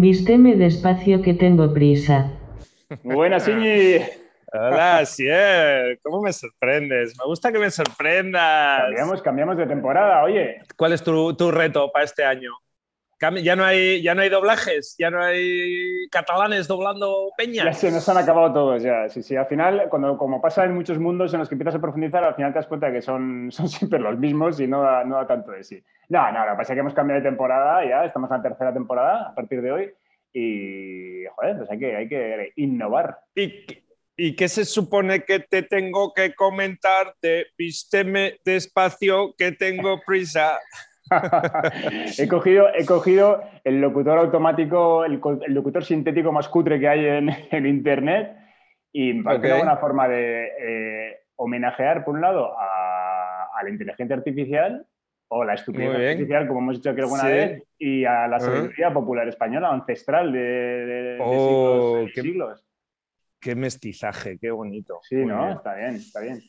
Vísteme despacio que tengo prisa. Buenas, Iñi. Hola, Sier, ¿cómo me sorprendes? Me gusta que me sorprendas. Cambiamos, cambiamos de temporada, oye. ¿Cuál es tu, tu reto para este año? ¿Ya no, hay, ¿Ya no hay doblajes? ¿Ya no hay catalanes doblando Ya peñas? se nos han acabado todos ya. Sí, sí, al final, cuando, como pasa en muchos mundos en los que empiezas a profundizar, al final te das cuenta que son, son siempre los mismos y no da, no da tanto de sí. No, no, lo que pasa es que hemos cambiado de temporada ya, estamos en la tercera temporada a partir de hoy y, joder, pues hay que, hay que innovar. ¿Y, qué- ¿Y qué se supone que te tengo que comentar de vísteme despacio que tengo prisa? he, cogido, he cogido el locutor automático, el, locutor sintético más cutre que hay en, en Internet y me parece Ok. una forma de eh, homenajear, por un lado, a, a la inteligencia artificial o la estupidez artificial, como hemos dicho aquí alguna Sí. vez, y a la sabiduría popular española, ancestral de, de- de Oh, siglos, y siglos. Qué mestizaje, qué bonito. Sí, Muy ¿no? bien. Está bien, está bien.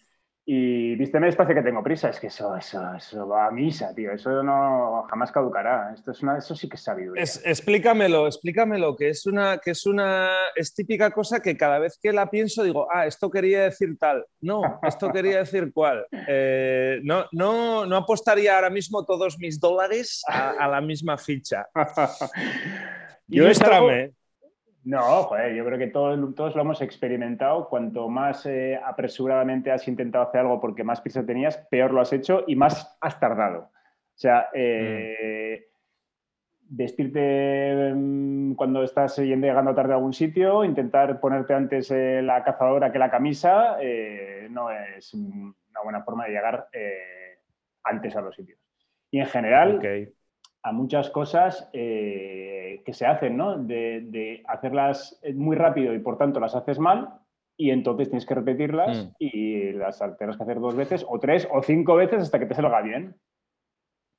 Y vísteme despacio que tengo prisa. Es que eso, eso, eso va a misa, tío. Eso no jamás caducará. Esto es una, eso sí que es sabiduría. Es- explícamelo, explícamelo, que es una, que es una, es típica cosa que cada vez que la pienso digo, ah, esto quería decir tal, no, esto quería decir cual. Eh, no, no, no apostaría ahora mismo todos mis dólares a, a la misma ficha. Yo Ilústrame. No, joder, yo creo que todos, todos lo hemos experimentado. Cuanto más eh, apresuradamente has intentado hacer algo porque más prisa tenías, peor lo has hecho y más has tardado. O sea, eh, vestirte mm, cuando estás llegando tarde a algún sitio, intentar ponerte antes eh, la cazadora que la camisa, eh, no es una buena forma de llegar antes a los sitios. Y en general, Ok. A muchas cosas eh, que se hacen, ¿no? De, de hacerlas muy rápido y por tanto las haces mal y entonces tienes que repetirlas Mm. y las tendrás que hacer dos veces o tres o cinco veces hasta que te salga bien.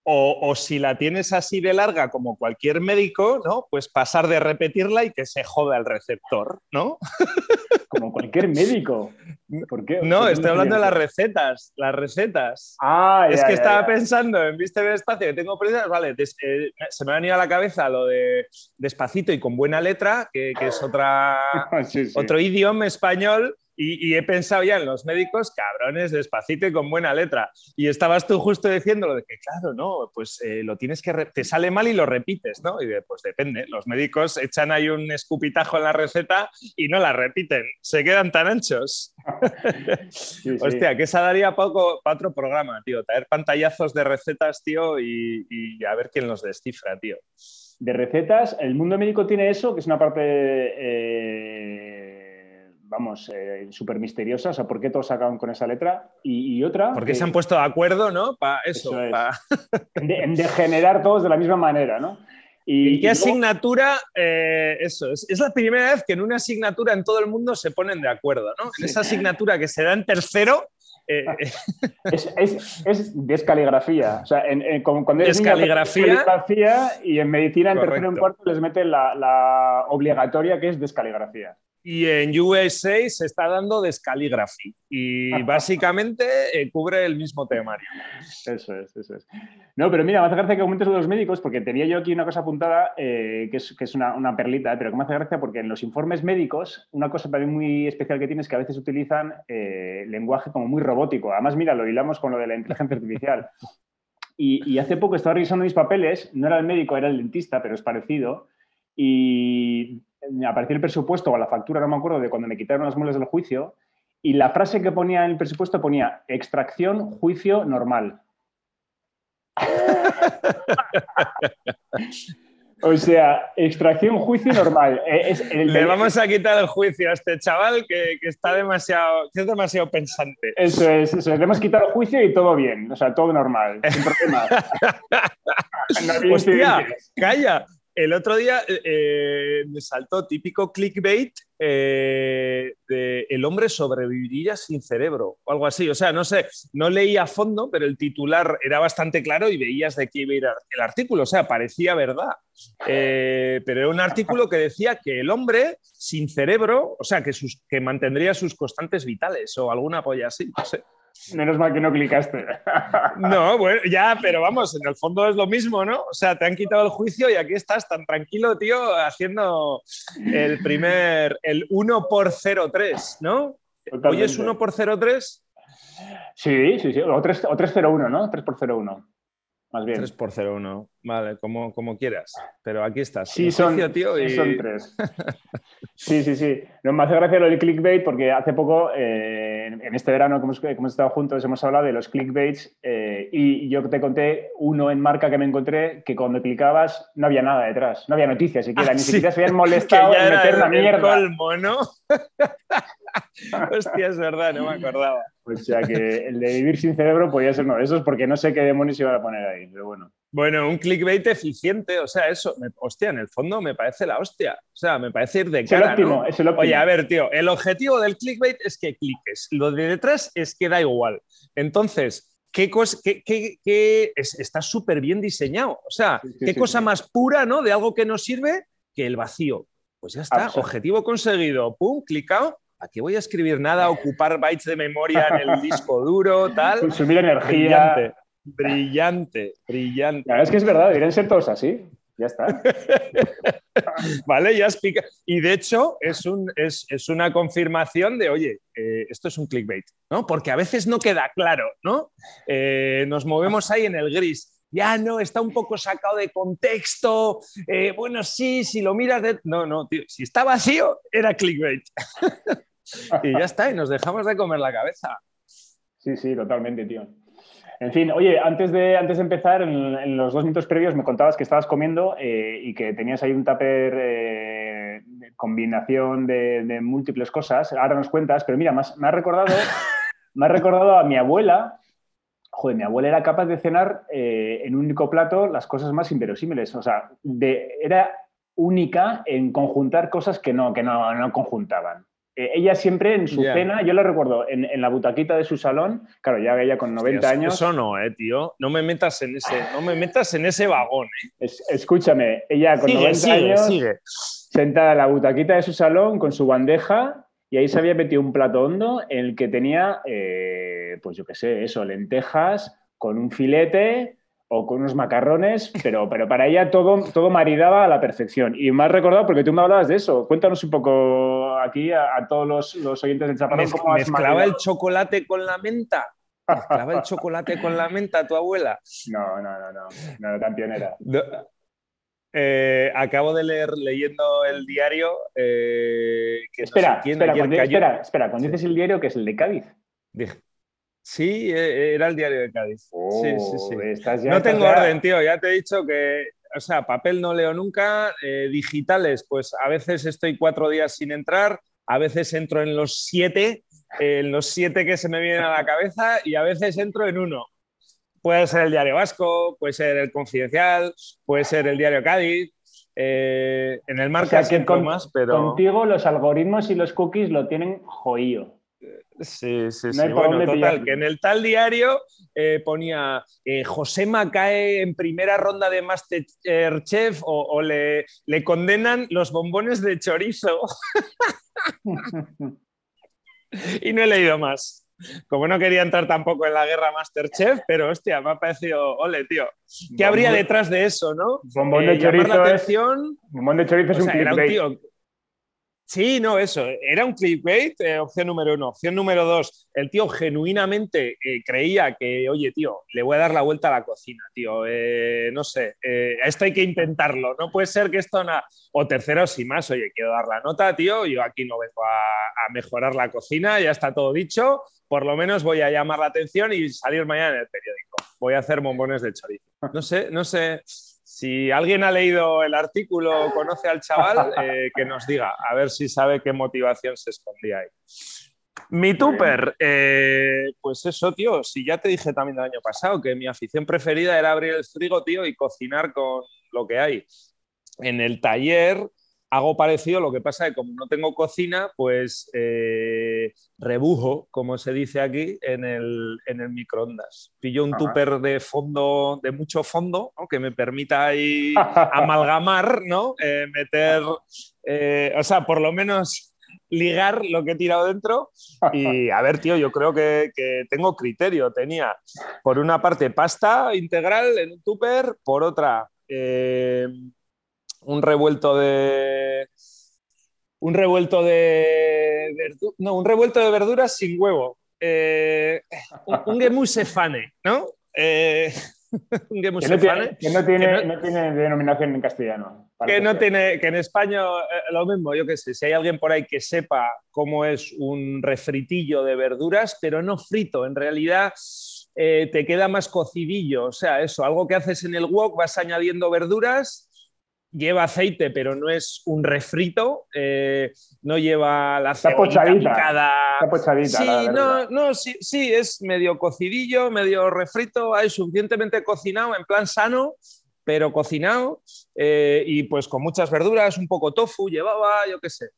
O, o si la tienes así de larga como cualquier médico, ¿no? Pues pasar de repetirla y que se joda el receptor, ¿no? Como cualquier médico. ¿Por qué? No, ¿Por qué estoy hablando de las recetas, las recetas. Ah, Es que ya, estaba ya. pensando en Viste despacio que tengo prisa, vale, des- eh, se me ha venido a la cabeza lo de despacito y con buena letra, que, que es otra, Sí, sí. otro idioma español, y, y he pensado ya en los médicos, cabrones, despacito y con buena letra. Y estabas tú justo diciendo lo de que, claro, no, pues eh, lo tienes que, te sale mal y lo repites, ¿no? Y de, pues depende, los médicos echan ahí un escupitajo en la receta y no la repiten, se quedan tan anchos. Sí, sí. Hostia, que esa daría poco para otro programa, tío. Traer pantallazos de recetas, tío, y, y a ver quién los descifra, tío. De recetas, el mundo médico tiene eso, que es una parte, eh, vamos, súper misteriosa. O sea, ¿por qué todos acaban con esa letra? Y, y otra... Porque que- se han puesto de acuerdo, ¿no? Para eso. Eso es. pa- de, en degenerar todos de la misma manera, ¿no? Y, ¿En qué y asignatura? eh, eso, es, es la primera vez que en una asignatura en todo el mundo se ponen de acuerdo, ¿no? En esa asignatura que se da en tercero, eh, eh, es, es, es descaligrafía. O sea, en, en- como cuando Descaligrafía. descaligrafía, y en medicina en tercero y en cuarto les meten la, la obligatoria que es descaligrafía. Y en USA se está dando descaligraphy. Y básicamente eh, cubre el mismo temario. Eso es, eso es. No, pero mira, me hace gracia que comentes lo de los médicos, porque tenía yo aquí una cosa apuntada eh, que es, que es una, una perlita, eh, pero que me hace gracia porque en los informes médicos, una cosa también muy especial que tiene es que a veces utilizan eh, lenguaje como muy robótico. Además, mira, lo hilamos con lo de la inteligencia artificial. Y, y hace poco estaba revisando mis papeles, no era el médico, era el dentista, pero es parecido. Y apareció el presupuesto o la factura, no me acuerdo, de cuando me quitaron las muelas del juicio. Y la frase que ponía en el presupuesto ponía extracción, juicio normal. o sea, extracción, juicio normal. Eh, es el- Le vamos a quitar el juicio a este chaval que, que está demasiado, que es demasiado pensante. Eso es, eso es. Le hemos quitado el juicio y todo bien. O sea, todo normal, sin problemas. No Hostia, calla. El otro día eh, me saltó típico clickbait eh, de el hombre sobreviviría sin cerebro o algo así. O sea, no sé, no leí a fondo, pero el titular era bastante claro y veías de qué iba a ir el artículo. O sea, parecía verdad. Eh, pero era un artículo que decía que el hombre sin cerebro, o sea, que, sus, que mantendría sus constantes vitales o alguna polla así. No sé. Menos mal que no clicaste. No, bueno, ya, pero vamos, en el fondo es lo mismo, ¿no? O sea, te han quitado el juicio y aquí estás tan tranquilo, tío, haciendo el primer, el 1 por 0,3, ¿no? Hoy es 1 por 0,3. Sí, sí, sí. O 301, ¿no? 3 por 01 más bien. 3 por 0, 1. Vale, como, como quieras. Pero aquí estás. Sí, son, tío, sí son tres. sí, sí, sí. No, me hace gracia lo del clickbait porque hace poco, eh, en este verano que hemos, hemos, estado juntos, hemos hablado de los clickbaits eh, y yo te conté uno en marca que me encontré que cuando clicabas no había nada detrás, no había noticias siquiera, ah, ni siquiera se habían molestado en meter la mierda. colmo, ¿no? Hostia, es verdad, no me acordaba. O sea que el de vivir sin cerebro podía ser uno de esos porque no sé qué demonios iban a poner ahí, pero bueno. Bueno, un clickbait eficiente, o sea, eso, hostia, en el fondo me parece la hostia. O sea, me parece ir de cara. Es el óptimo, es el óptimo. Oye, a ver, tío, el objetivo del clickbait es que cliques. Lo de detrás es que da igual. Entonces, ¿qué cosa, qué, está súper bien diseñado? O sea, ¿qué cosa más pura, ¿no? De algo que nos sirve que el vacío. Pues ya está, objetivo conseguido. Pum, clicado aquí voy a escribir nada? Ocupar bytes de memoria en el disco duro, tal. Consumir energía. Brillante, brillante, brillante. La verdad es que es verdad, deberían ser todos así. Ya está. vale, ya explica. Y de hecho, es, un, es, una confirmación de, oye, eh, esto es un clickbait, ¿no? Porque a veces no queda claro, ¿no? Eh, nos movemos ahí en el gris ya no, está un poco sacado de contexto. Eh, bueno, sí, si lo miras de... No, no, tío, si está vacío, era clickbait. y ya está, y nos dejamos de comer la cabeza. Sí, sí, totalmente, tío. En fin, oye, antes de, antes de empezar, en, los dos minutos previos me contabas que estabas comiendo eh, y que tenías ahí un tupper eh, combinación de, múltiples cosas. Ahora nos cuentas, pero mira, me ha recordado, me ha recordado a mi abuela. Joder, mi abuela era capaz de cenar eh, en un único plato las cosas más inverosímiles. O sea, de, era única en conjuntar cosas que no, que no, no conjuntaban. Eh, ella siempre en su cena, yo la recuerdo, en, la butaquita de su salón, claro, ya ella con 90 años. Eso no, eh, tío. No me metas en ese, no me metas en ese vagón, eh. escúchame, ella con 90 años, sentada en la butaquita de su salón con su bandeja, y ahí se había metido un plato hondo en el que tenía, eh, pues yo qué sé, eso, lentejas con un filete, o con unos macarrones, pero, pero para ella todo, todo maridaba a la perfección. Y me has recordado, porque tú me hablabas de eso, cuéntanos un poco aquí a, todos los, los, oyentes del Chaparrón. ¿cómo ¿Mezclaba el chocolate con la menta? ¿Mezclaba el chocolate con la menta tu abuela? No, no, no, no, no, tan pionera. Eh, acabo de leer, leyendo el diario. Eh, que espera, espera, espera, espera, cuando dices el diario, que es el de Cádiz. Sí, e, era el diario de Cádiz. sí, sí, sí. Oh, no tengo orden, tío. Ya te he dicho que, o sea, papel no leo nunca. Eh, digitales, pues a veces estoy cuatro días sin entrar, a veces entro en los siete, en los siete que se me vienen a la cabeza y a veces entro en uno. Puede ser el diario Vasco, puede ser el Confidencial, puede ser el diario Cádiz. Eh, en el marca o más, pero. Contigo los algoritmos y los cookies lo tienen joío. Sí, sí, sí. bueno, total, que en el tal diario eh, ponía eh, José cae en primera ronda de Masterchef o, o le, le, condenan los bombones de chorizo. y no he leído más. Como no quería entrar tampoco en la guerra Masterchef, pero hostia, me ha parecido, ole, tío. ¿Qué habría detrás de eso, no? Bombón de eh, chorizo. Es, bombón de chorizo es un, tío Sí, no, eso. Era un clickbait, eh, opción número uno. Opción número dos, el tío genuinamente eh, creía que, oye, tío, le voy a dar la vuelta a la cocina, tío. Eh, no sé, esto hay que intentarlo. No puede ser que esto no. O tercero, sin más, oye, quiero dar la nota, tío. Yo aquí no vengo a mejorar la cocina, ya está todo dicho. Por lo menos voy a llamar la atención y salir mañana en el periódico. Voy a hacer bombones de chorizo. No sé, no sé. Si alguien ha leído el artículo o conoce al chaval, eh, que nos diga, a ver si sabe qué motivación se escondía ahí. Mi tupper, eh, pues eso, tío, si ya te dije también el año pasado que mi afición preferida era abrir el frigo, tío, y cocinar con lo que hay. En el taller hago parecido, lo que pasa es que como no tengo cocina, pues eh, rebujo, como se dice aquí, en el, microondas. Pillo un tupper de fondo, de mucho fondo, que me permita ahí amalgamar, ¿no? Eh, meter, eh, o sea, por lo menos ligar lo que he tirado dentro. Y a ver, tío, yo creo que, tengo criterio. Tenía, por una parte, pasta integral en un tupper, por otra, un revuelto de. Un revuelto de. no, un revuelto de verduras sin huevo. Eh, un, un gemusefane, ¿no? Eh, que, no tiene, que, no tiene, no, tiene, denominación en castellano. Que no tiene, que en español eh, lo mismo, yo qué sé, si hay alguien por ahí que sepa cómo es un refritillo de verduras, pero no frito, en realidad eh, te queda más cocidillo, o sea, eso, algo que haces en el wok, vas añadiendo verduras lleva aceite, pero no es un refrito, eh, no lleva la cebolla picada. sí, no, no, sí, sí, es medio cocidillo, medio refrito, hay suficientemente cocinado, en plan sano, pero cocinado, eh, y pues con muchas verduras, un poco tofu, llevaba, yo qué sé.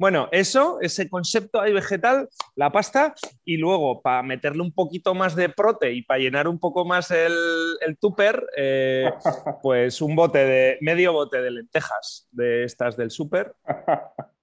Bueno, eso, ese concepto ahí vegetal, la pasta, y luego para meterle un poquito más de prote y para llenar un poco más el, el tupper, eh, pues un bote de, medio bote de lentejas de estas del súper.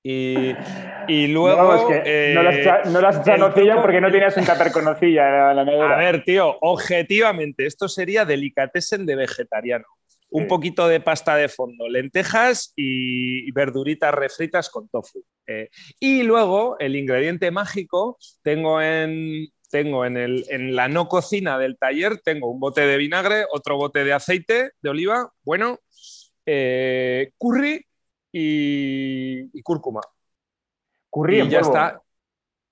Y, luego. No, eh, no las, no las nocilla porque no tenías un tupper con nocilla la nevera. A ver, tío, objetivamente, esto sería delicatessen de vegetariano un poquito de pasta de fondo, lentejas y verduritas refritas con tofu. Eh, y luego el ingrediente mágico, tengo en, tengo en, el, en, la no cocina del taller, tengo un bote de vinagre, otro bote de aceite de oliva, bueno, eh, curry y, cúrcuma. Curry y ya está.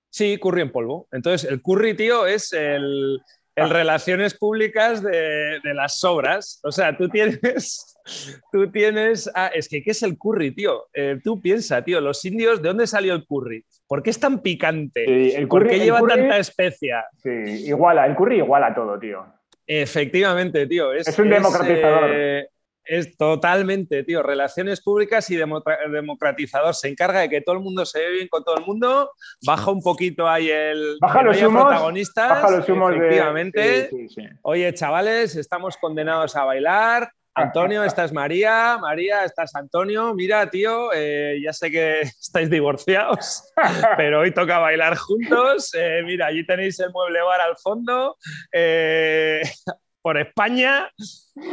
Sí, curry en polvo. Entonces, el curry, tío, es el, en relaciones públicas de, las sobras. O sea, tú tienes, tú tienes, ah, es que ¿qué es el curry, tío? Eh, tú piensa, tío, los indios, ¿de dónde salió el curry? ¿Por qué es tan picante? el ¿Por qué lleva tanta especia? Sí, iguala, el curry iguala todo, tío. Efectivamente, tío. Es, un democratizador. Eh, es totalmente, tío, relaciones públicas y democratizador. Se encarga de que todo el mundo se ve bien con todo el mundo, baja un poquito ahí el... Baja los humos, protagonistas. Baja los humos efectivamente. Oye, chavales, estamos condenados a bailar. Antonio, esta es María, María, esta es Antonio. Mira, tío, eh, ya sé que estáis divorciados, pero hoy toca bailar juntos. Eh, mira, allí tenéis el mueble bar al fondo. Eh, por España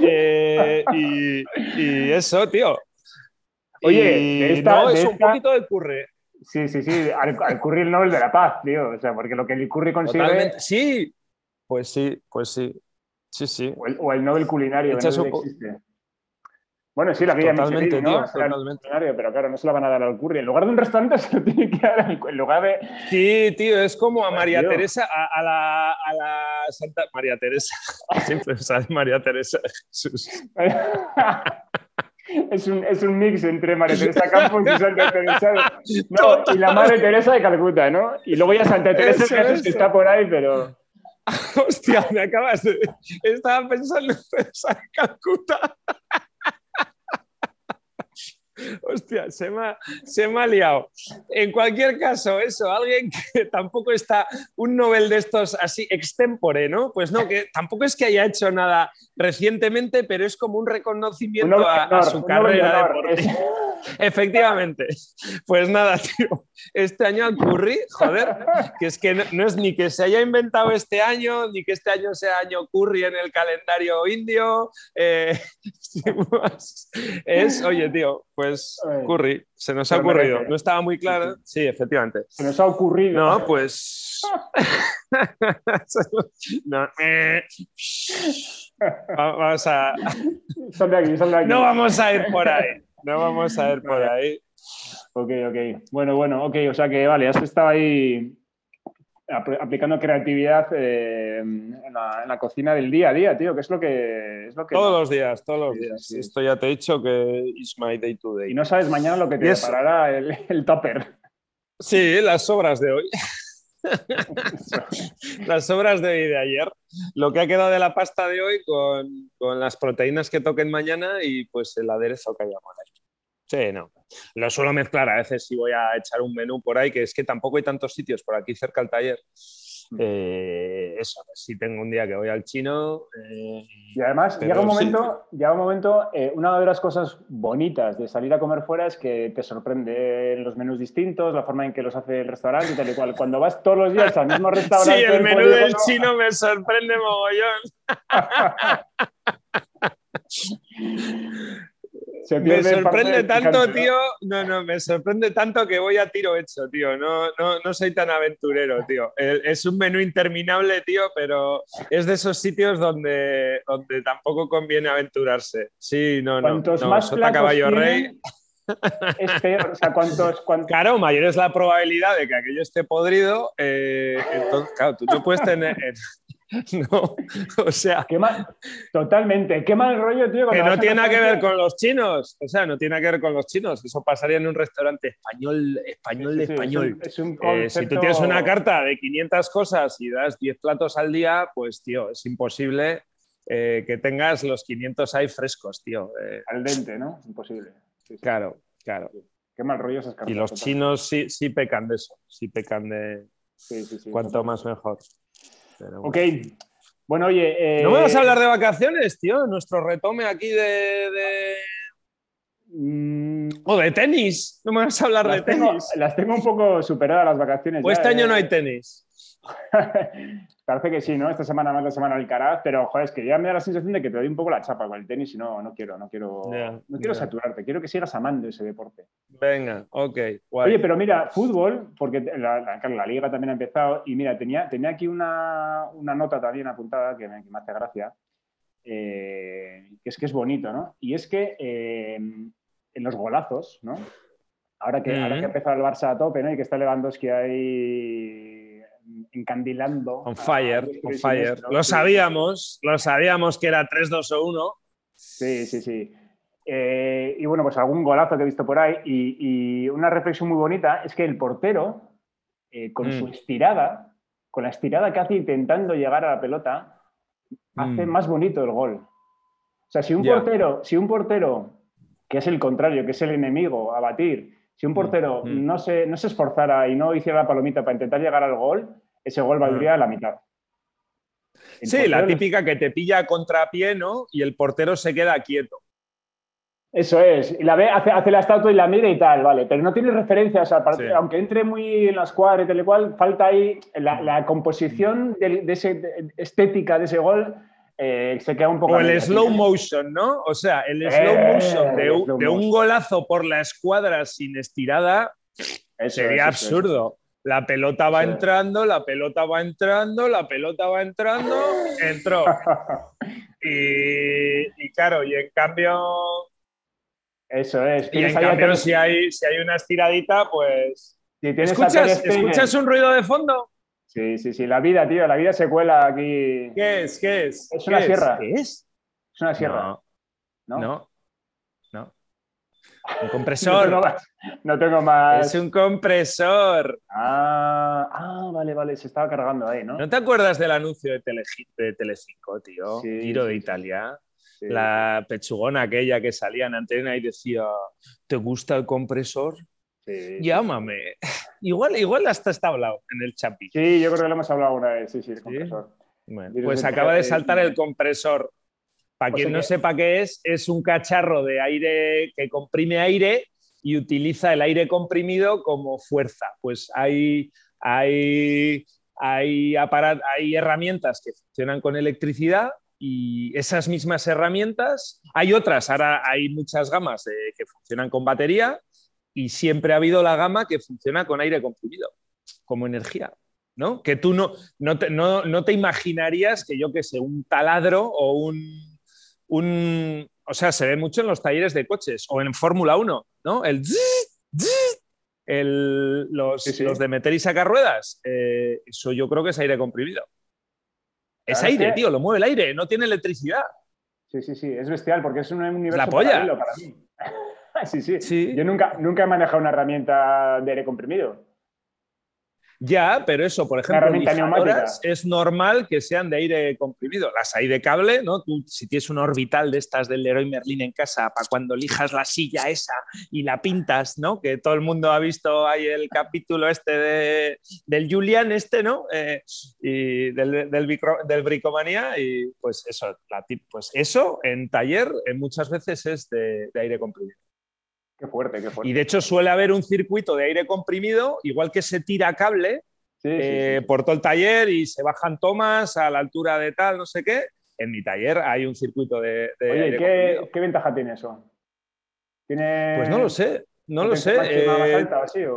eh, y, eso, tío. Oye, no, es un poquito de curry. Sí, sí, sí, al, curry el Nobel de la Paz, tío. O sea, porque lo que el curry consigue. Sí, pues sí, pues sí. Sí, sí. O el, o el Nobel culinario, que no existe. Bueno, sí, la guía Totalmente, ¿no? totalmente. Pero claro, no se la van a dar al curry. En lugar de un restaurante se lo tiene que dar al, en lugar de... Sí, tío, es como a María Teresa, a, la, a, la, Santa... María Teresa. Siempre sale María Teresa Jesús. Es un, es un, mix entre María Teresa Campos y Santa Teresa. No, y la Madre Teresa de Calcuta, ¿no? Y luego ya Santa Teresa que está por ahí, pero... Hostia, me acabas de... Estaba pensando en Teresa de Calcuta. Hostia, se me, se me ha liado. En cualquier caso, eso, alguien que tampoco está, un Nobel de estos así extempore, ¿no? Pues no, que tampoco es que haya hecho nada recientemente, pero es como un reconocimiento a, su carrera deportiva. Efectivamente. Pues nada, tío. Este año al curry, joder, que es que no, es ni que se haya inventado este año, ni que este año sea año curry en el calendario indio. Eh, es, oye, tío, pues curry, se nos ha ocurrido. No estaba muy claro. Sí, efectivamente. Se nos ha ocurrido. No, pues. no. Eh. Vamos a. No vamos a ir por ahí. No vamos a ir por ahí. Ok, ok. Bueno, bueno, ok. O sea que, vale, has estado ahí aplicando creatividad eh, en, la, cocina del día a día, tío, que es lo que... Es lo que todos los días, todos los días. Esto ya te he dicho que is my day to day. Y no sabes mañana lo que te preparará el, el topper. Sí, las sobras de hoy. las sobras de hoy de ayer. Lo que ha quedado de la pasta de hoy con, con las proteínas que toquen mañana y pues el aderezo que hayamos hecho. Sí, no. Lo suelo mezclar a veces si voy a echar un menú por ahí, que es que tampoco hay tantos sitios por aquí cerca del taller. Eh, eso, si tengo un día que voy al chino. Eh, y además, llega un momento, llega un momento eh, una de las cosas bonitas de salir a comer fuera es que te sorprende los menús distintos, la forma en que los hace el restaurante y tal y cual. Cuando vas todos los días al mismo restaurante. Sí, el menú del chino me sorprende mogollón. me sorprende tanto, tío. No, no, me sorprende tanto que voy a tiro hecho, tío. No, no, no soy tan aventurero, tío. Es un menú interminable, tío, pero es de esos sitios donde, donde tampoco conviene aventurarse. Sí, no, no. Cuantos más Sota Caballo Rey. Es peor, o sea, ¿cuántos, Claro, mayor es la probabilidad de que aquello esté podrido. Eh, entonces, claro, tú no puedes tener. No, o sea. Qué mal, totalmente. Qué mal rollo, tío. Que no tiene nada que ver con los chinos. O sea, no tiene nada que ver con los chinos. Eso pasaría en un restaurante español, español de español. Eh, si tú tienes una carta de 500 cosas y das 10 platos al día, pues, tío, es imposible eh, que tengas los 500 ahí frescos, tío. Eh, al dente, ¿no? Imposible. Claro, claro. Qué mal rollo esas cartas. Y los chinos sí, sí pecan de eso. Sí pecan de. Cuanto más mejor. Ok. Bueno, oye. Eh, ¿No me vas a hablar de vacaciones, tío? Nuestro retome aquí de. Mm. O de tenis. No me vas a hablar de tenis. Las tengo un poco superadas las vacaciones. O este año no hay tenis. Parece que sí, ¿no? Esta semana más la semana del Caraz, pero joder, es que ya me da la sensación de que te doy un poco la chapa con el tenis y no, no quiero, no quiero, no quiero saturarte, quiero que sigas amando ese deporte. Venga, ok. Oye, pero mira, fútbol, porque la, la, liga también ha empezado y mira, tenía, tenía aquí una, una nota también apuntada que me, hace gracia, eh, que es que es bonito, ¿no? Y es que eh, en los golazos, ¿no? Ahora que, ahora que ha empezado el Barça a tope, ¿no? Y que está Lewandowski ahí encandilando. On fire, on fire. Lo sabíamos, lo sabíamos que era 3, 2 o 1. Sí, sí, sí. Eh, y bueno, pues algún golazo que he visto por ahí. Y, una reflexión muy bonita es que el portero, eh, con su mm. estirada, con la estirada que hace intentando llegar a la pelota, hace mm. más bonito el gol. O sea, si un portero, si un portero, que es el contrario, que es el enemigo a batir, si un mm, portero mm. no, se, no se esforzara y no hiciera la palomita para intentar llegar al gol, ese gol valdría a la mitad. sí, la típica que te pilla a contrapié, ¿no? Y el portero se queda quieto. Eso es, y la ve, hace, la estatua y la mira y tal, vale, pero no tiene referencias, aunque entre muy en la escuadra y tal y cual, falta ahí la, composición de, ese, estética de ese gol eh, se queda un poco. O el slow motion, ¿no? O sea, el slow eh, motion de, un, golazo por la escuadra sin estirada sería absurdo. La pelota va entrando, la pelota va entrando, la pelota va entrando, entró. y, claro, y en cambio. Eso es. Y en cambio, si, hay, si hay una estiradita, pues. ¿Escuchas un ruido de fondo? Sí, sí, sí. La vida, tío, la vida se cuela aquí. ¿Qué es? ¿Qué es? Es una sierra. ¿Qué es? Es una sierra. No. No. no. Un compresor. no, tengo más, Es un compresor. Ah, ah, vale, vale. Se estaba cargando ahí, ¿no? ¿No te acuerdas del anuncio de, Tele, de Telecinco, tío? Tiro de Italia. La pechugona aquella que salía en antena y decía, ¿te gusta el compresor? Llámame. Igual, igual hasta está hablado en el chapi. Sí, yo creo que lo hemos hablado una vez, sí, sí, el compresor. pues acaba de saltar el compresor. Para quien no sepa qué es, es un cacharro de aire que comprime aire y utiliza el aire comprimido como fuerza. Pues hay, hay, hay, hay herramientas que funcionan con electricidad y esas mismas herramientas, hay otras, ahora hay muchas gamas que funcionan con batería y siempre ha habido la gama que funciona con aire comprimido, como energía. ¿no? Que tú no, no, te, no, te imaginarías que yo que sé, un taladro o un, un, O sea, se ve mucho en los talleres de coches o en Fórmula 1, ¿no? El. el los, los, de meter y sacar ruedas. Eh, eso yo creo que es aire comprimido. Es aire, tío, lo mueve el aire, no tiene electricidad. Sí, sí, sí, es bestial porque es un universo la polla. para mí. sí, sí, Yo nunca, nunca he manejado una herramienta de aire comprimido. Ya, pero eso, por ejemplo, lijadoras es normal que sean de aire comprimido. Las hay de cable, ¿no? Tú, si tienes un orbital de estas del Leroy Merlin en casa, para cuando lijas la silla esa y la pintas, ¿no? Que todo el mundo ha visto ahí el capítulo este de, del Julian, este, ¿no? Eh, y del, del, bricomanía, y pues eso, la, pues eso en taller en muchas veces es de aire comprimido. Qué fuerte, qué fuerte. Y de hecho suele haber un circuito de aire comprimido, igual que se tira cable eh, por todo el taller y se bajan tomas a la altura de tal, no sé qué. En mi taller hay un circuito de, Oye, ¿qué, ¿qué, ventaja tiene eso? ¿Tiene... Pues no lo sé. No lo sé. Eh,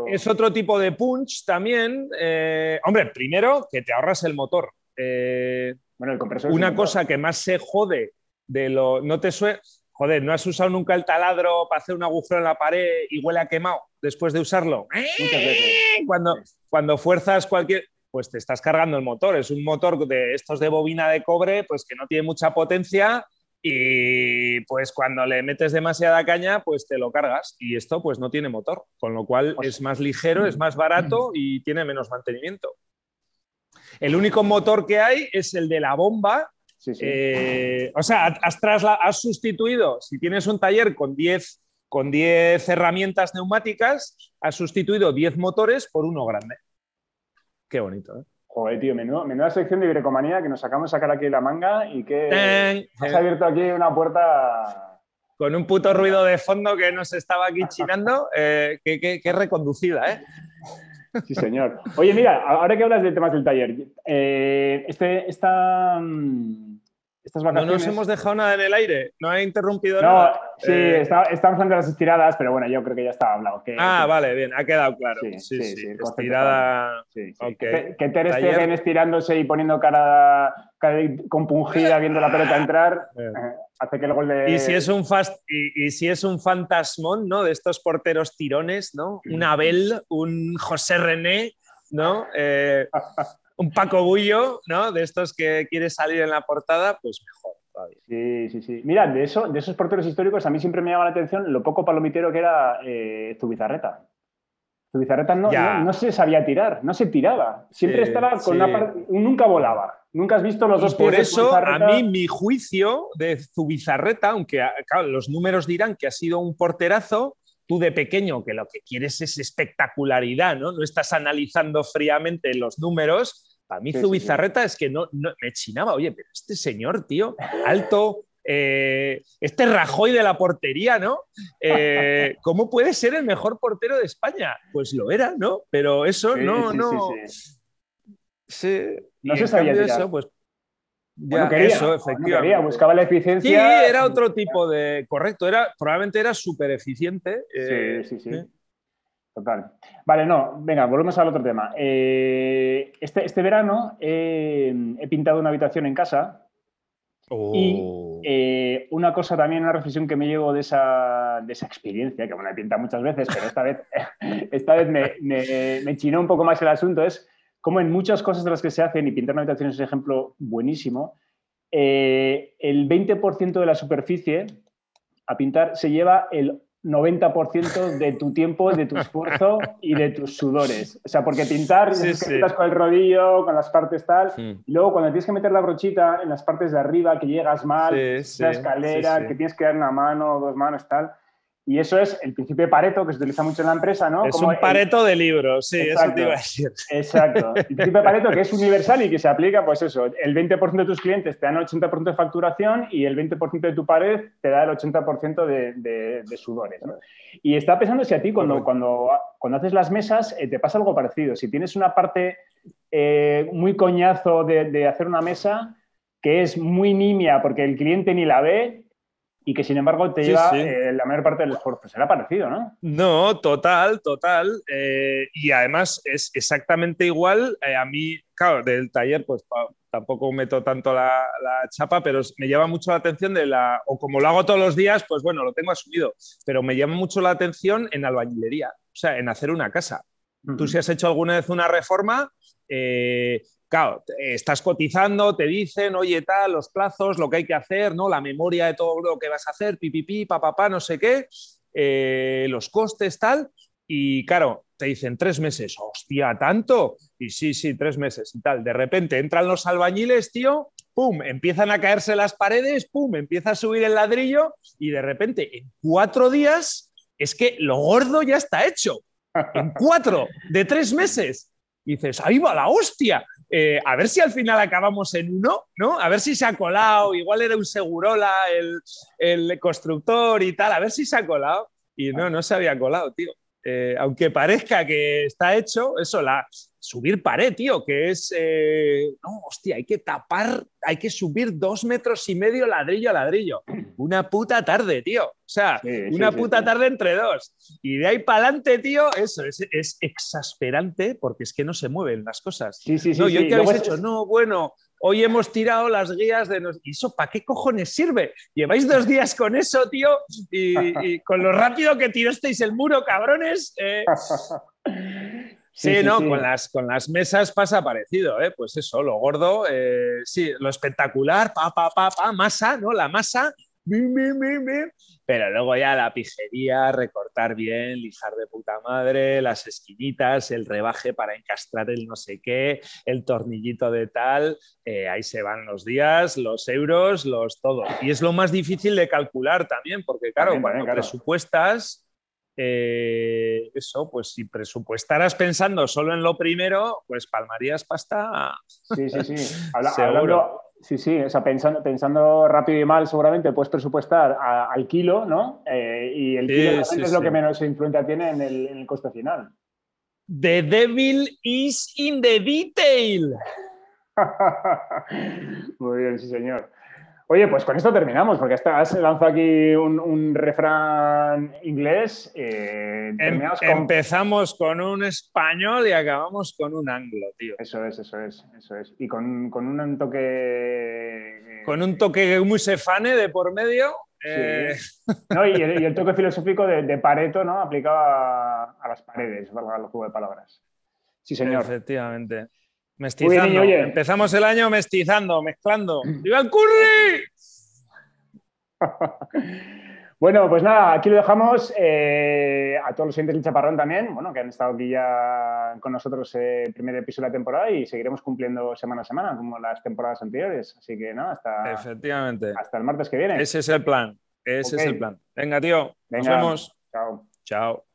es otro tipo de punch también. Eh, hombre, primero que te ahorras el motor. bueno, el compresor. Una cosa que más se jode de lo. No te suena joder, ¿no has usado nunca el taladro para hacer un agujero en la pared y huele a quemado después de usarlo? Muchas veces. Cuando, cuando fuerzas cualquier... Pues te estás cargando el motor. Es un motor de estos de bobina de cobre, pues que no tiene mucha potencia y pues cuando le metes demasiada caña, pues te lo cargas. Y esto pues no tiene motor, con lo cual pues es más ligero, es más barato y tiene menos mantenimiento. El único motor que hay es el de la bomba, eh, o sea, has, has sustituido, si tienes un taller con 10 con 10 herramientas neumáticas, has sustituido 10 motores por uno grande. Qué bonito, ¿eh? Joder, tío, menuda, sección de bricomanía que nos sacamos a sacar aquí la manga y que has abierto aquí una puerta. Con un puto ruido de fondo que nos estaba aquí chinando, eh, que, reconducida, ¿eh? Sí, señor. Oye, mira, ahora que hablas de temas del taller, eh, este, esta, mm, no nos hemos dejado nada en el aire, no ha interrumpido nada. Sí, eh... estamos haciendo las estiradas, pero bueno, yo creo que ya estaba hablado. ah, vale, bien, ha quedado claro. Sí, sí, sí. estirada. Que, que Ter esté estirándose y poniendo cara, compungida viendo la pelota entrar. Eh, hace que el gol de... Y si es un fast, y, si es un fantasmón, ¿no? De estos porteros tirones, ¿no? Un Abel, un José René, ¿no? Eh, un Paco Bullo, ¿no? De estos que quiere salir en la portada, pues mejor. Todavía. Sí, sí, sí. Mira, de, eso, de esos porteros históricos a mí siempre me llama la atención lo poco palomitero que era eh, Zubizarreta. Zubizarreta no, no, se sabía tirar, no se tiraba. Siempre estaba con una parte, nunca volaba. Nunca has visto los dos Por eso, a mí, mi juicio de Zubizarreta, aunque claro, los números dirán que ha sido un porterazo, tú de pequeño que lo que quieres es espectacularidad, ¿no? No estás analizando fríamente los números. Para mí Zubizarreta es que no, me chinaba, oye, pero este señor, tío, alto, eh, este Rajoy de la portería, ¿no? Eh, ¿Cómo puede ser el mejor portero de España? Pues lo era, ¿no? Pero eso no, no. Sí, no se sabía eso, pues ya, eso, efectivamente. buscaba la eficiencia. Sí, era otro tipo de. Correcto, era, probablemente era súper eficiente. Eh, sí, sí, sí, Total. Vale, no, venga, volvemos al otro tema. Eh, este, este, verano he pintado una habitación en casa. Y oh. eh, una cosa también, una reflexión que me llevo de esa, de esa experiencia, que bueno, he pintado muchas veces, pero esta vez, esta vez me, me, me chinó un poco más el asunto, es como en muchas cosas de las que se hacen, y pintar una habitación es un ejemplo buenísimo, eh, el 20% de la superficie a pintar se lleva el 90% de tu tiempo, de tu esfuerzo y de tus sudores. O sea, porque pintar, sí, sí. pintas con el rodillo, con las partes tal, y luego cuando tienes que meter la brochita en las partes de arriba, que llegas mal, la escalera, que tienes que dar una mano dos manos, tal, y eso es el principio de Pareto, que se utiliza mucho en la empresa, ¿no? Es un Pareto de libros, sí, eso te iba a decir. Exacto. El principio de Pareto, que es universal y que se aplica, pues eso, el 20% de tus clientes te dan el 80% de facturación y el 20% de tu pared te da el 80% de, de, sudores. ¿no? Y está pensando si a ti, cuando, cuando, cuando haces las mesas, eh, te pasa algo parecido. Si tienes una parte eh, muy coñazo de, de hacer una mesa que es muy nimia porque el cliente ni la ve, y que sin embargo te lleva eh, la mayor parte del esfuerzo. Será parecido, ¿no? No, total, total. Eh, y además es exactamente igual. Eh, a mí, claro, del taller, pues tampoco meto tanto la, chapa, pero me llama mucho la atención de la, o como lo hago todos los días, pues bueno, lo tengo asumido, pero me llama mucho la atención en albañilería, o sea, en hacer una casa. Tú si has hecho alguna vez una reforma, claro, estás cotizando, te dicen, oye, tal, los plazos, lo que hay que hacer, ¿no? La memoria de todo lo que vas a hacer, pipipi, papá, no sé qué, eh, los costes, tal. Y claro, te dicen tres meses, hostia, tanto. Y sí, sí, tres meses y tal. De repente entran los albañiles, tío, pum, empiezan a caerse las paredes, pum, empieza a subir el ladrillo y de repente en cuatro días es que lo gordo ya está hecho. En cuatro, de tres meses. Y dices, ahí va la hostia. Eh, a ver si al final acabamos en uno, ¿no? A ver si se ha colado, igual era un segurola el, el constructor y tal, a ver si se ha colado. Y no, no se había colado, tío. Eh, aunque parezca que está hecho, eso, la, subir pared, tío, que es, eh, no, hostia, hay que tapar, hay que subir dos metros y medio ladrillo a ladrillo. Una puta tarde, tío. O sea, una puta tarde entre dos. Y de ahí para adelante, tío, eso es, es, exasperante porque es que no se mueven las cosas. Sí, sí, sí. No, ¿y qué habéis hecho? No, bueno, hoy hemos tirado las guías de... ¿Y eso para qué cojones sirve? Lleváis dos días con eso, tío, y, con lo rápido que tirasteis el muro, cabrones. Eh. Sí, no, Con, las, con las mesas pasa parecido, ¿eh? pues eso, lo gordo, eh, sí, lo espectacular, pa, pa, pa, pa, masa, ¿no? La masa, pero luego ya la pijería, recortar bien, lijar de puta madre, las esquinitas, el rebaje para encastrar el no sé qué, el tornillito de tal, eh, ahí se van los días, los euros, los todo. Y es lo más difícil de calcular también, porque claro, cuando presupuestas eh, eso, pues si presupuestaras pensando solo en lo primero, pues palmarías pasta. Sí, sí, sí. hablando, sí, sí, o sea, pensando, pensando rápido y mal, seguramente puedes presupuestar al kilo, ¿no? Eh, y el kilo es lo que menos influencia tiene en el, en el coste final. The devil is in the detail. Muy bien, sí, señor. Oye, pues con esto terminamos, porque has lanzado aquí un, refrán inglés. Eh, em, empezamos con un español y acabamos con un anglo, tío. Eso es, eso es, eso es. Y con, un toque... Eh, con un toque muy sefane de por medio. Eh. No, y, el, toque filosófico de, Pareto, ¿no? Aplicado a, las paredes, valga el juego de palabras. Sí, señor. Efectivamente. Mestizando. Empezamos el año mestizando, mezclando. ¡Viva Curry! bueno, pues nada, aquí lo dejamos. Eh, a todos los siguientes del Chaparrón también, bueno, que han estado aquí ya con nosotros el primer episodio de la temporada y seguiremos cumpliendo semana a semana, como las temporadas anteriores. Así que nada, hasta, Efectivamente. hasta el martes que viene. Ese es el plan. Ese es el plan. Venga, tío. Nos vemos. Chao. Chao.